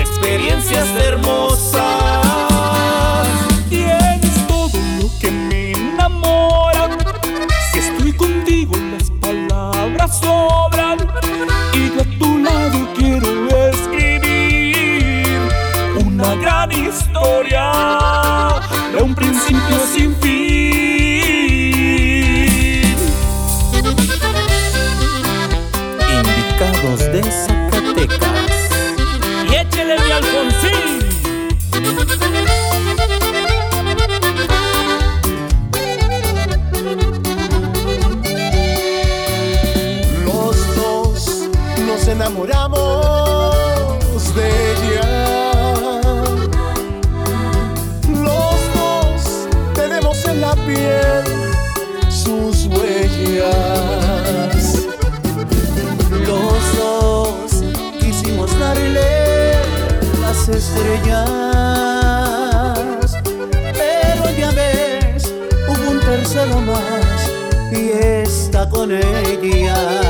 experiencias hermosas. Está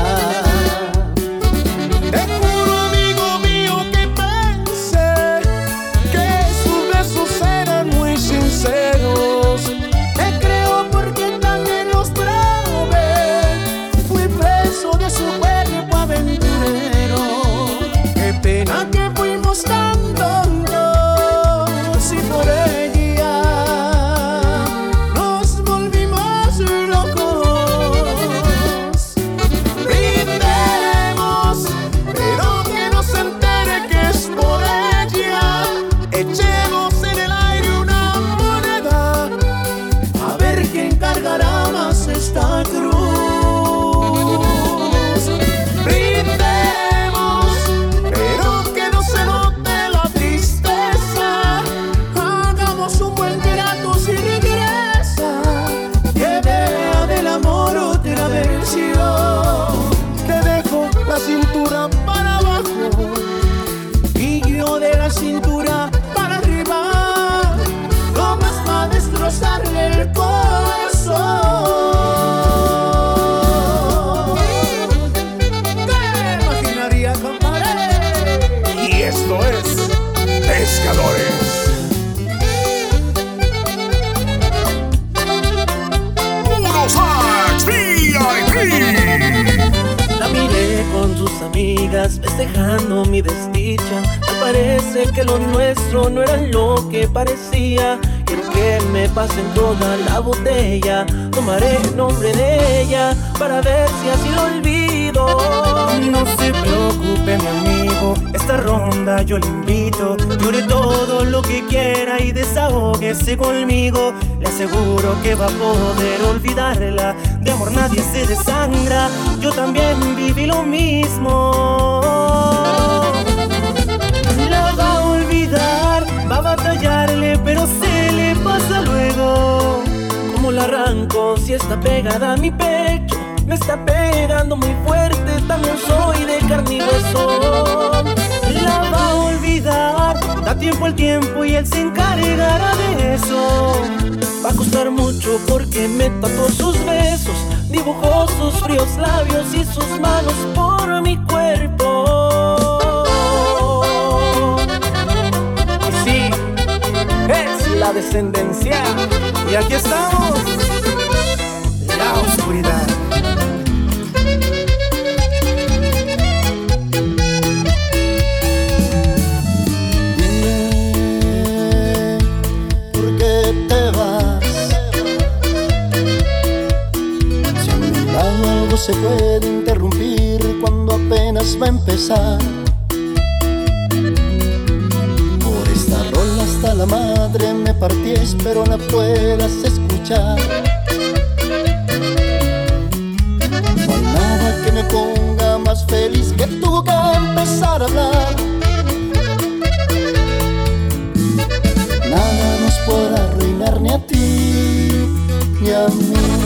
festejando mi desdicha. Me parece que lo nuestro no era lo que parecía. Quiero que me pasen toda la botella. Tomaré el nombre de ella para ver si así lo olvido. No se preocupe mi amigo, esta ronda yo le invito Llore todo lo que quiera y desahógese conmigo Le aseguro que va a poder olvidarla De amor nadie se desangra, yo también viví lo mismo olvidar, va a batallarle pero se le pasa luego ¿Cómo la arranco si está pegada a mi pecho? Me está pegando muy fuerte, también soy de carne y hueso. La va a olvidar, da tiempo al tiempo y él se encargará de eso. Va a costar mucho porque me tatuó sus besos, dibujó sus fríos labios y sus manos por mi cuerpo. La descendencia. Y aquí estamos, la oscuridad. Dime por qué te vas. Si a mi lado se puede interrumpir cuando apenas va a empezar. Hasta la madre me partí, espero la puedas escuchar. No hay nada que me ponga más feliz que tú que empezar a hablar. Nada nos podrá arruinar ni a ti ni a mí.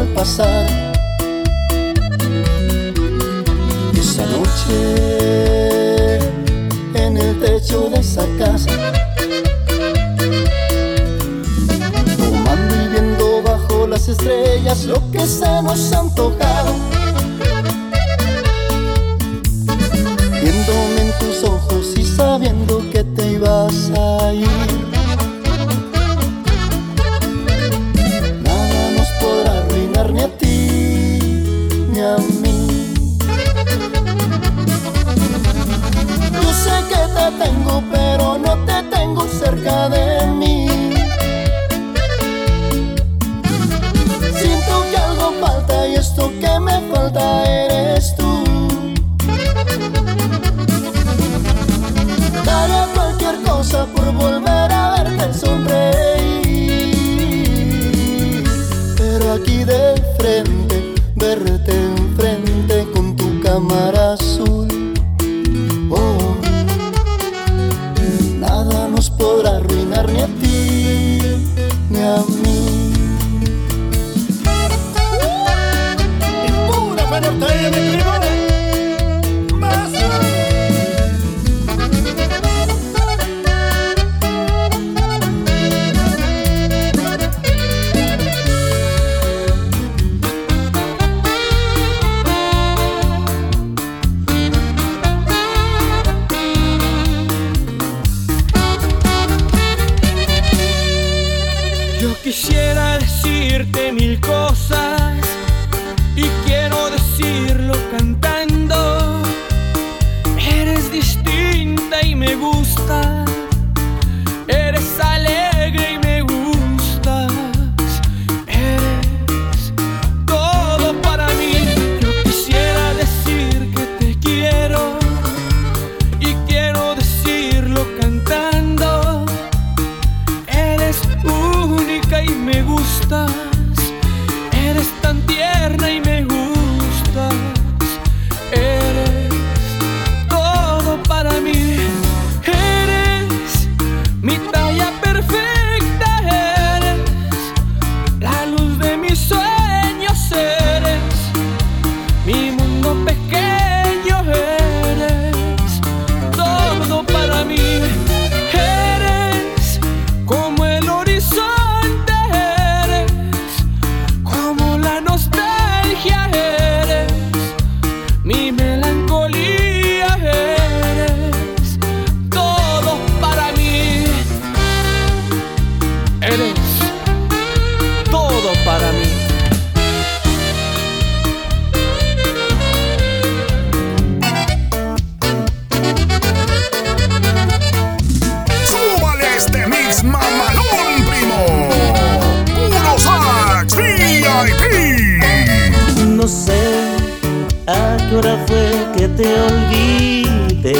Al pasara. Esa noche en el techo de esa casa. Tomando y viendo bajo las estrellas lo que se nos antojaba. Viéndome en tus ojos y sabiendo que te ibas a ir. Distinta y me gusta. VIP! No sé a qué hora fue que te olvidé.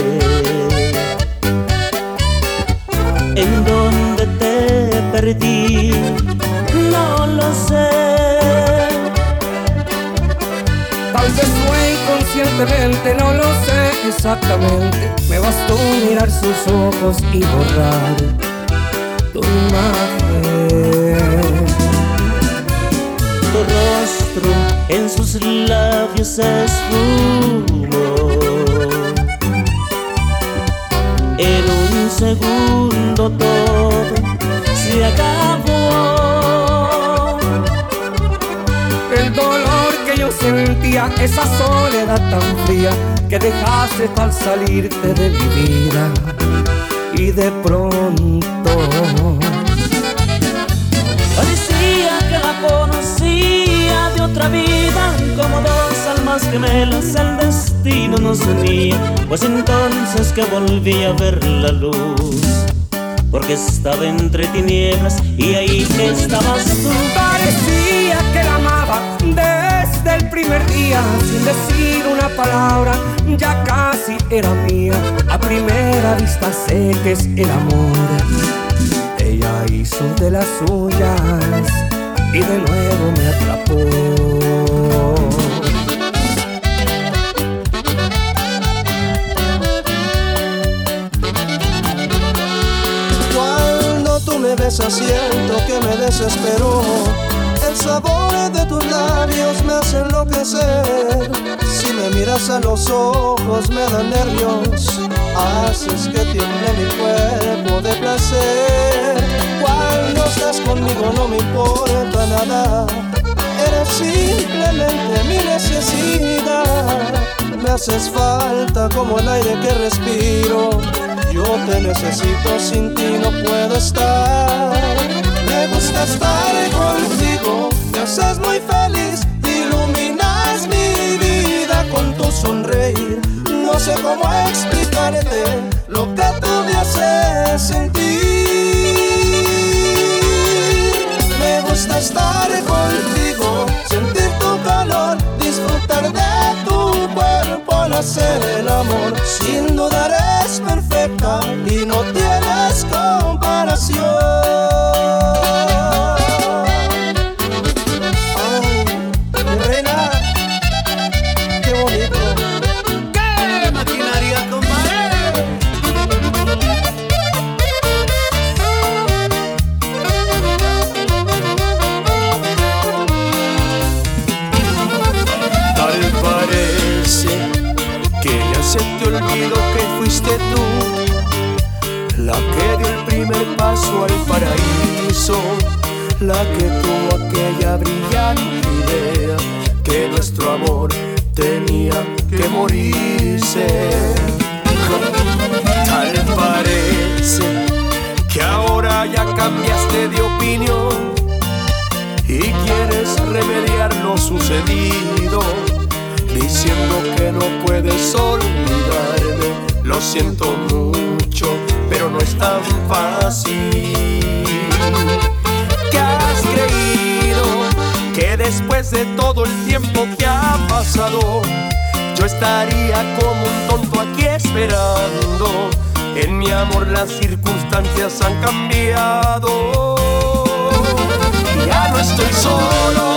En dónde te perdí, no lo sé. Tal vez fue inconscientemente, no lo sé exactamente. Me bastó mirar sus ojos y borrar tu imagen. En sus labios esfumó. En un segundo todo se acabó. El dolor que yo sentía, esa soledad tan fría que dejaste al salirte de mi vida. Y de pronto otra vida, como dos almas gemelas el destino nos unía, pues entonces que volví a ver la luz. Porque estaba entre tinieblas y ahí estabas tú. Parecía que la amaba desde el primer día, sin decir una palabra, ya casi era mía. A primera vista sé que es el amor. Ella hizo de las suyas y de nuevo me atrapó. siento que me desespero. El sabor de tus labios me hace enloquecer. Si me miras a los ojos me dan nervios. Haces que tiemble mi cuerpo de placer. Cuando estás conmigo no me importa nada. Eres simplemente mi necesidad. Me haces falta como el aire que respiro yo te necesito, sin ti no puedo estar. Me gusta estar contigo, me haces muy feliz, iluminas mi vida con tu sonreír. No sé cómo explicarte lo que tú me haces sentir. Me gusta estar contigo, sentir tu calor, disfrutar de tu cuerpo al hacer el amor. Sin dudar es perfecta y no tienes comparación. Sucedido, diciendo que no puedes olvidarme. Lo siento mucho pero no es tan fácil. ¿Qué has creído que después de todo el tiempo que ha pasado, yo estaría como un tonto aquí esperando? En mi amor las circunstancias han cambiado. Ya no estoy solo,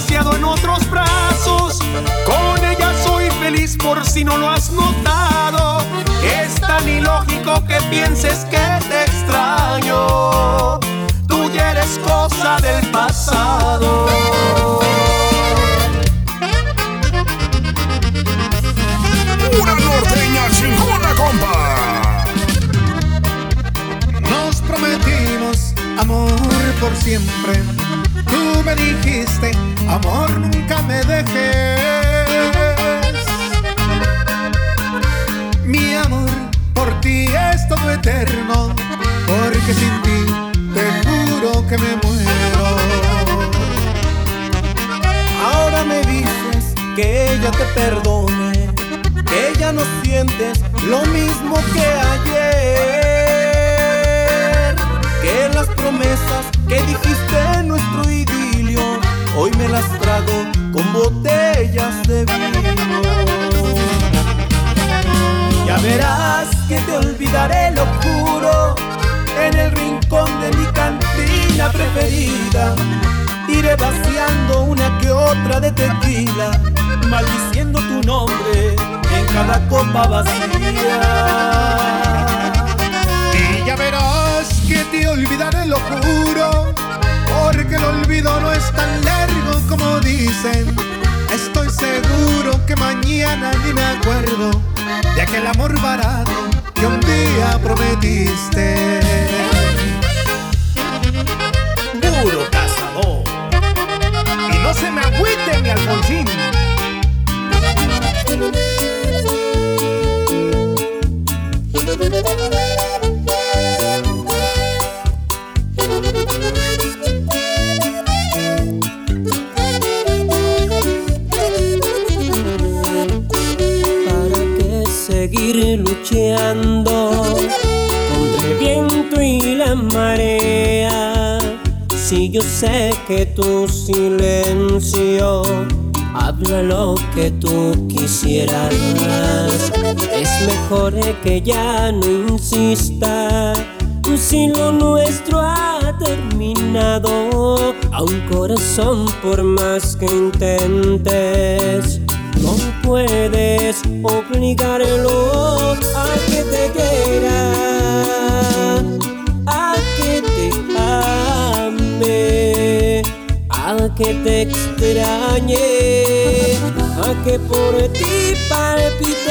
saciado en otros brazos. Con ella soy feliz por si no lo has notado. Es tan ilógico que pienses que te extraño. Tú ya eres cosa del pasado. Nos prometimos amor por siempre. Tú me dijiste, amor nunca me dejes. Mi amor por ti es todo eterno, porque sin ti te juro que me muero. Ahora me dices que ella te perdone que ya no sientes lo mismo que ayer. Que las promesas que dijiste en nuestro idilio, hoy me las trago con botellas de vino. Ya verás que te olvidaré lo juro en el rincón de mi cantina preferida. Iré vaciando una que otra de tequila, maldiciendo tu nombre cada copa vacía. Y ya verás que te olvidaré, lo juro, porque el olvido no es tan largo como dicen. Estoy seguro que mañana ni me acuerdo de aquel amor barato que un día prometiste. Puro cazador, y no se me agüite mi Alfonsín. luchando contra el viento y la marea. Si yo sé que tu silencio habla lo que tú quisieras, es mejor que ya no insista. Si lo nuestro ha terminado, a un corazón por más que intentes no puedes obligarlo a que te quiera, a que te ame, a que te extrañe, a que por ti palpite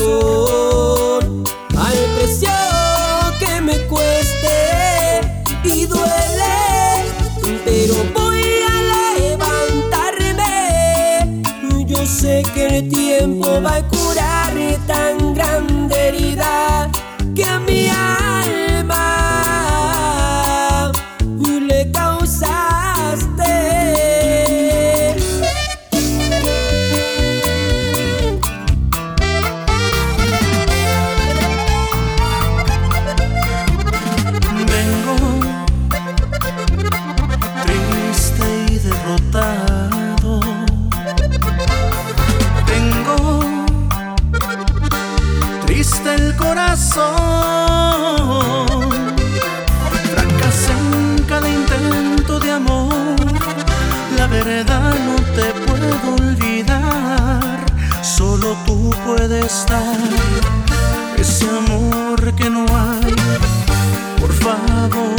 Oh. tú puedes dar ese amor que no hay. Por favor.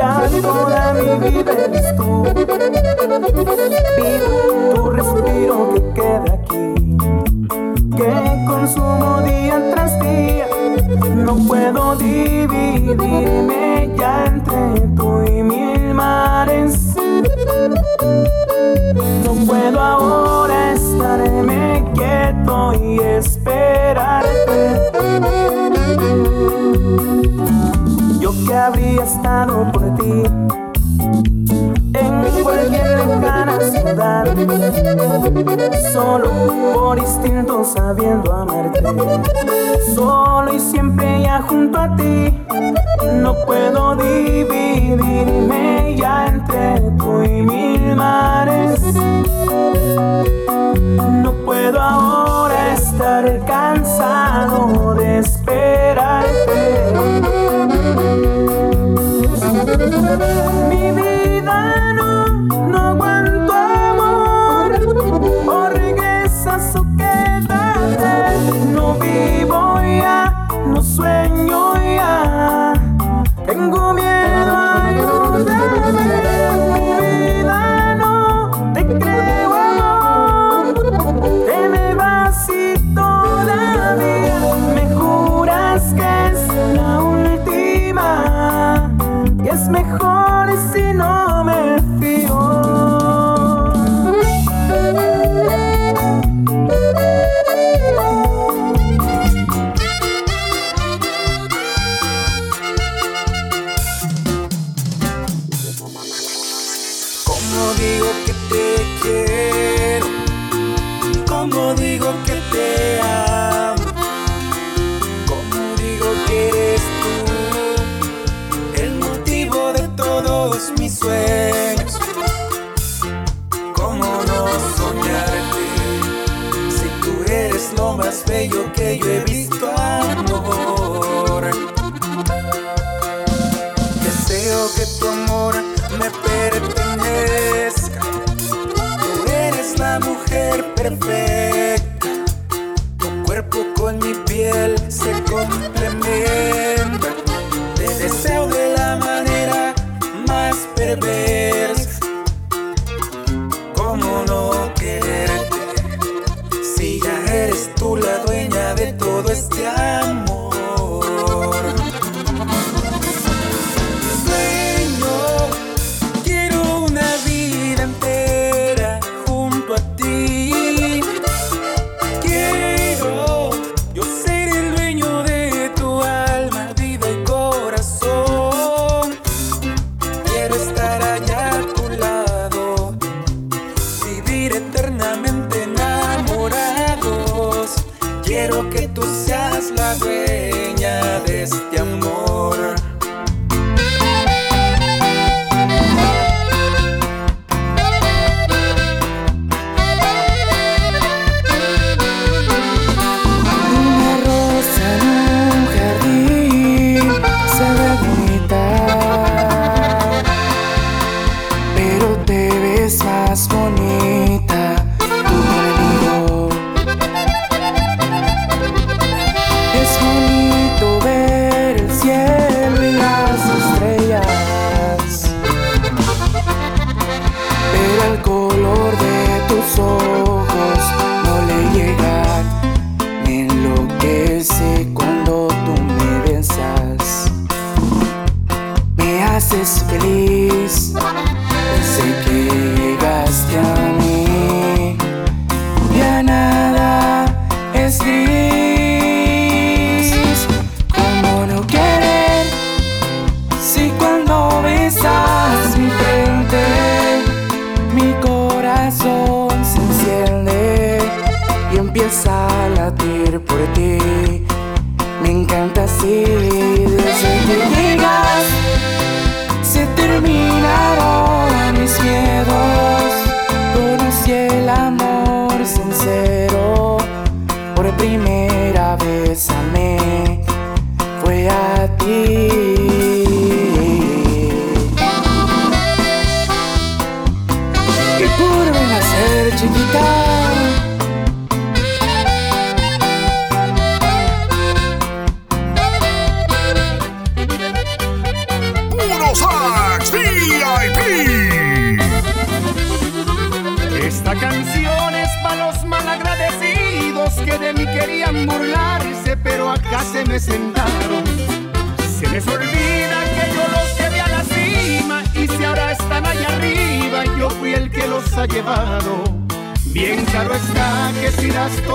ya toda mi vida eres tú. Vivo tu respiro que queda aquí, que consumo día tras día. No puedo dividirme ya entre tú y mil mares. No puedo ahora estarme quieto y esperarte que habría estado por ti. En cualquier lejana ciudad, solo por instinto sabiendo amarte. Solo y siempre ya junto a ti, no puedo dividirme ya entre tú y mil mares. No puedo ahora estar cansado de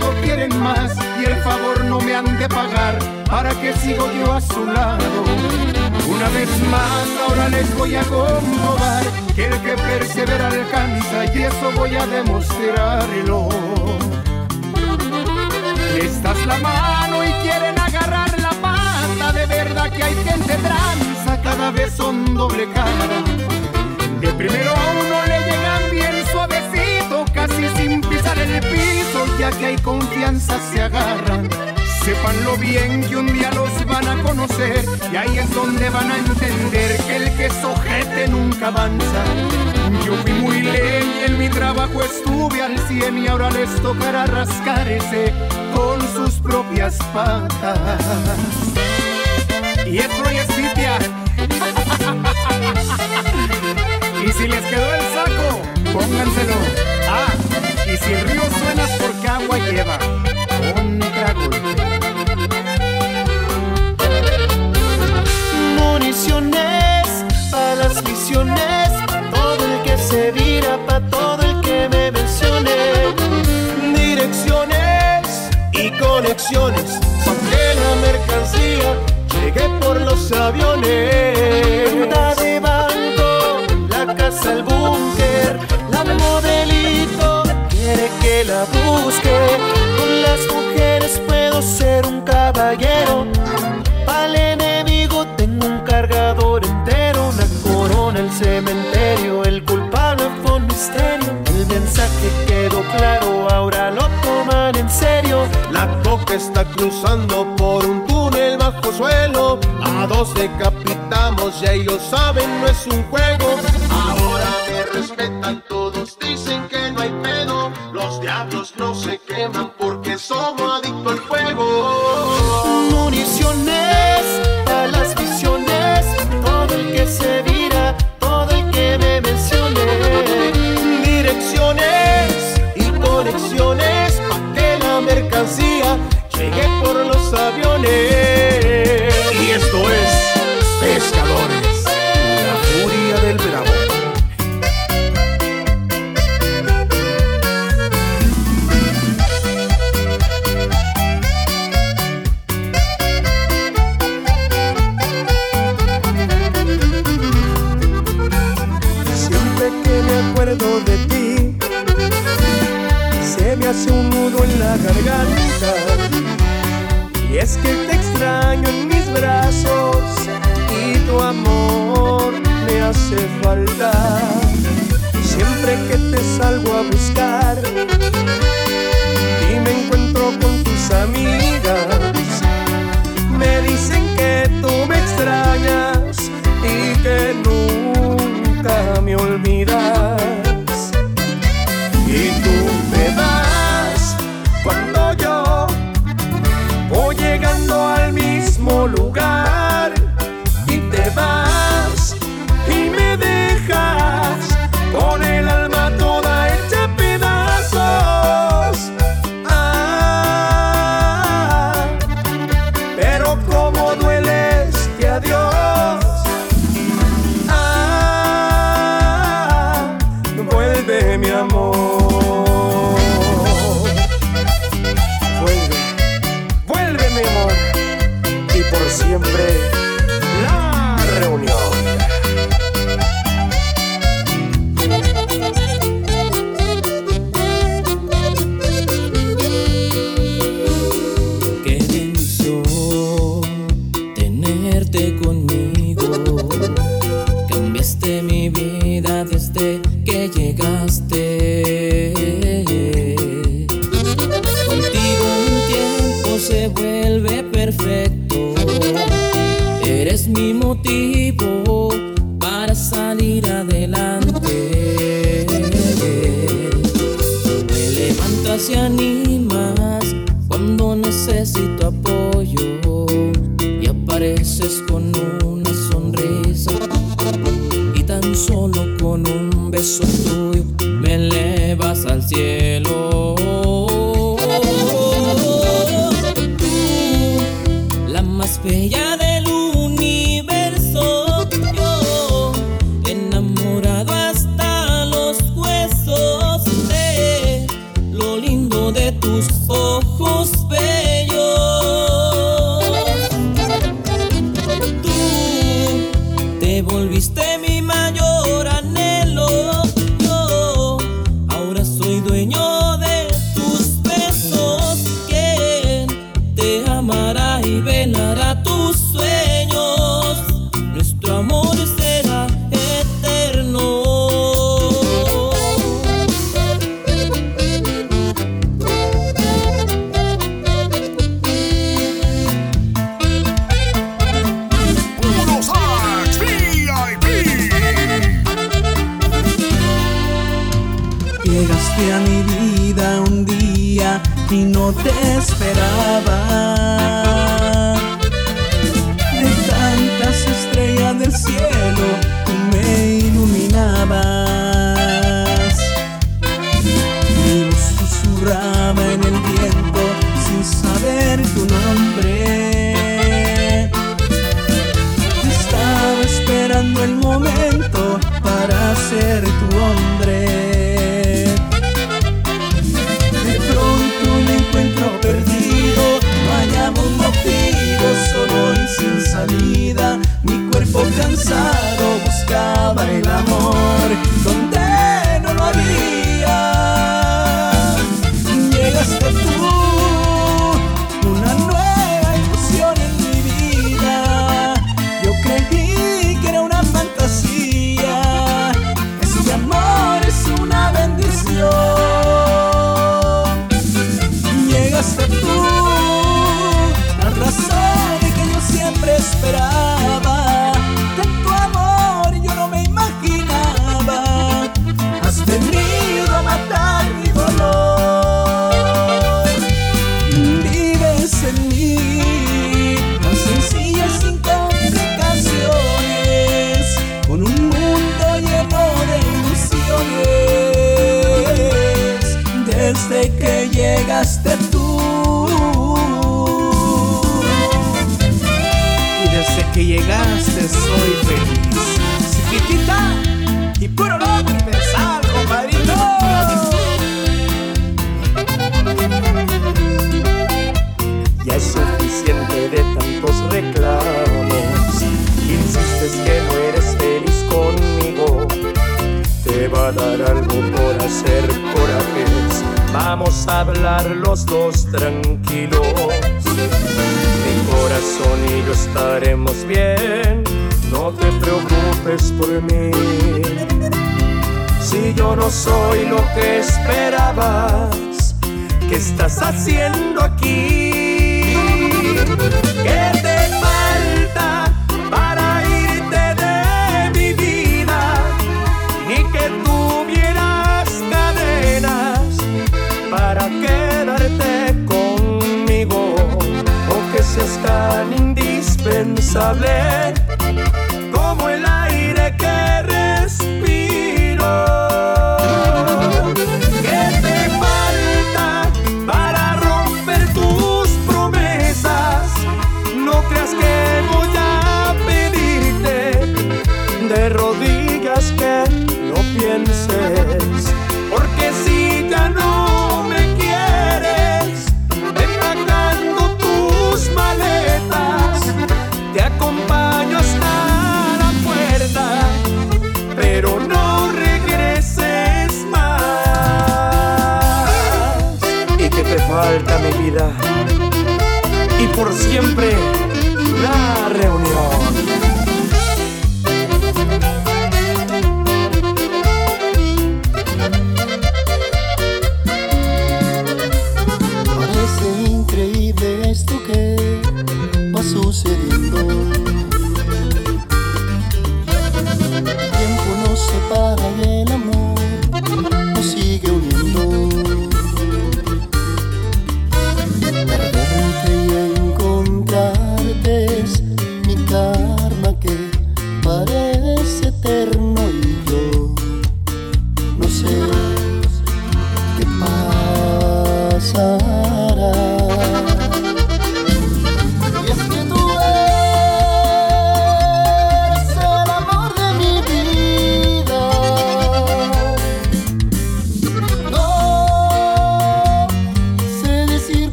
todo quieren más y el favor no me han de pagar para que sigo yo a su lado. Una vez más ahora les voy a comprobar que el que persevera alcanza y eso voy a demostrarlo. Esta es la mano y quieren agarrar la pata, de verdad que hay gente tranza, cada vez son doble cara. De primero a uno ya que hay confianza se agarran. Sépanlo bien que un día los van a conocer y ahí es donde van a entender que el que es ojete nunca avanza. Yo fui muy ley, en mi trabajo estuve al cien y ahora les tocará rascarse con sus propias patas. Y es tipia. Y si les quedó el saco, pónganselo. Ah, y si el río suena es porque agua lleva. Contragolpe. Municiones para las visiones, todo el que se vira, pa' todo el que me mencione. Direcciones y conexiones, pa' la mercancía llegue por los aviones. La busque. Con las mujeres puedo ser un caballero. Al enemigo tengo un cargador entero, una corona, el cementerio, el culpable fue un misterio. El mensaje quedó claro, ahora lo toman en serio. La coca está cruzando por un túnel bajo suelo. A dos decapitamos y ellos saben, no es un juego. Hace un nudo en la garganta. Y es que te extraño en mis brazos y tu amor me hace falta. Siempre que te salgo a buscar y me encuentro con tus amigas, me dicen que tú me extrañas y que nunca me olvidas.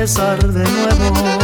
Empezar de nuevo.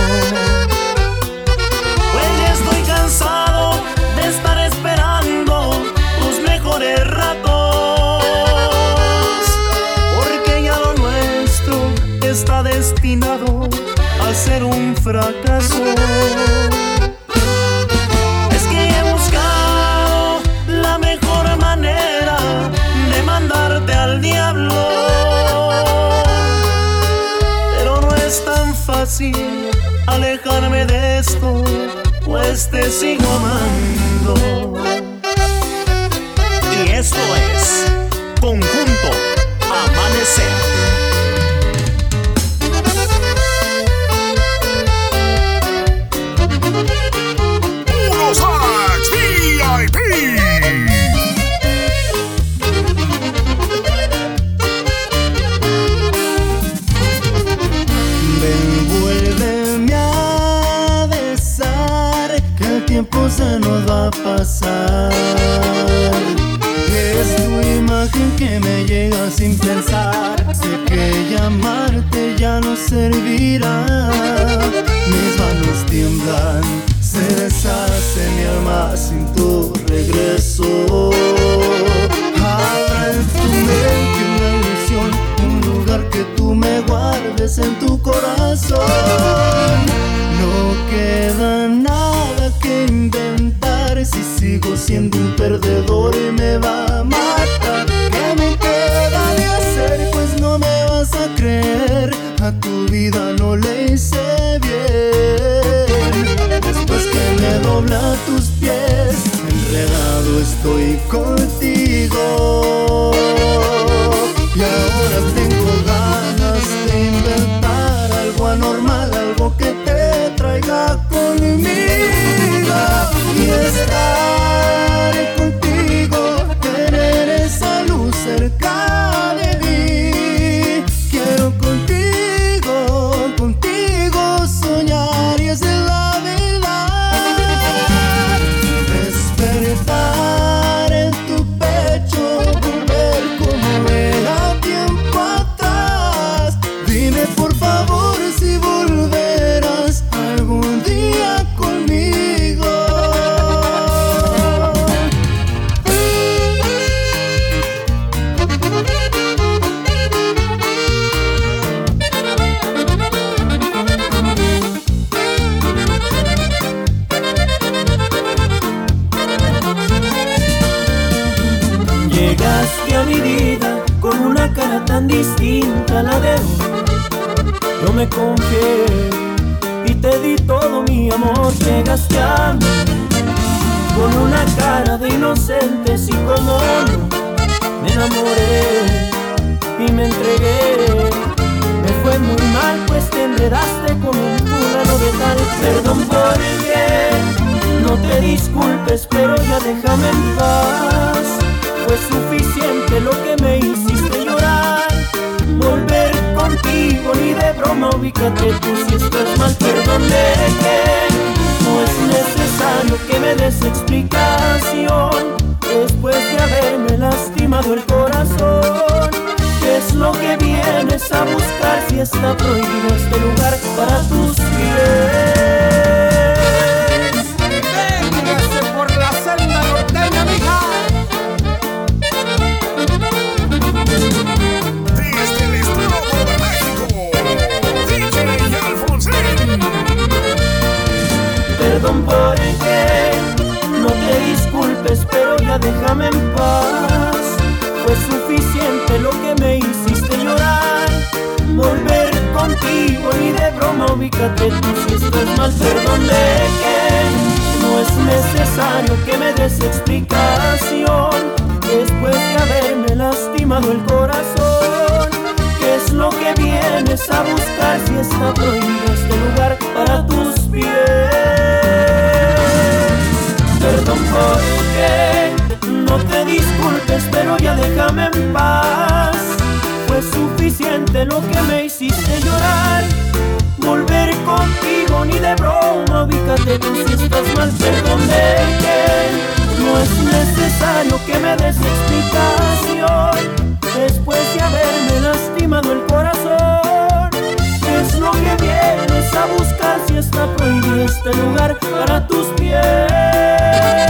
Pues te sigo amando. Servirá. Mis manos tiemblan, se deshace mi alma sin tu regreso. Ubícate tú si estás mal, perdónme que no es necesario que me des explicación. Después de haberme lastimado el corazón, ¿qué es lo que vienes a buscar si está prohibido este lugar para tus pies? Perdón por el que no te disculpes, pero ya déjame en paz. Fue suficiente lo que me hiciste llorar. Volver contigo ni de broma, ubícate tú si estás mal, perdón de que no es necesario que me des explicación. Después de haberme lastimado el corazón, ¿qué es lo que vienes a buscar si está prohibido este lugar para tus pies. Perdón porque no te disculpes, pero ya déjame en paz. Fue suficiente lo que me hiciste llorar. Volver contigo ni de broma, ubícate tú si estás mal. Perdón de que no es necesario que me des explicación después de haberme lastimado el corazón a buscar si está prohibido este lugar para tus pies.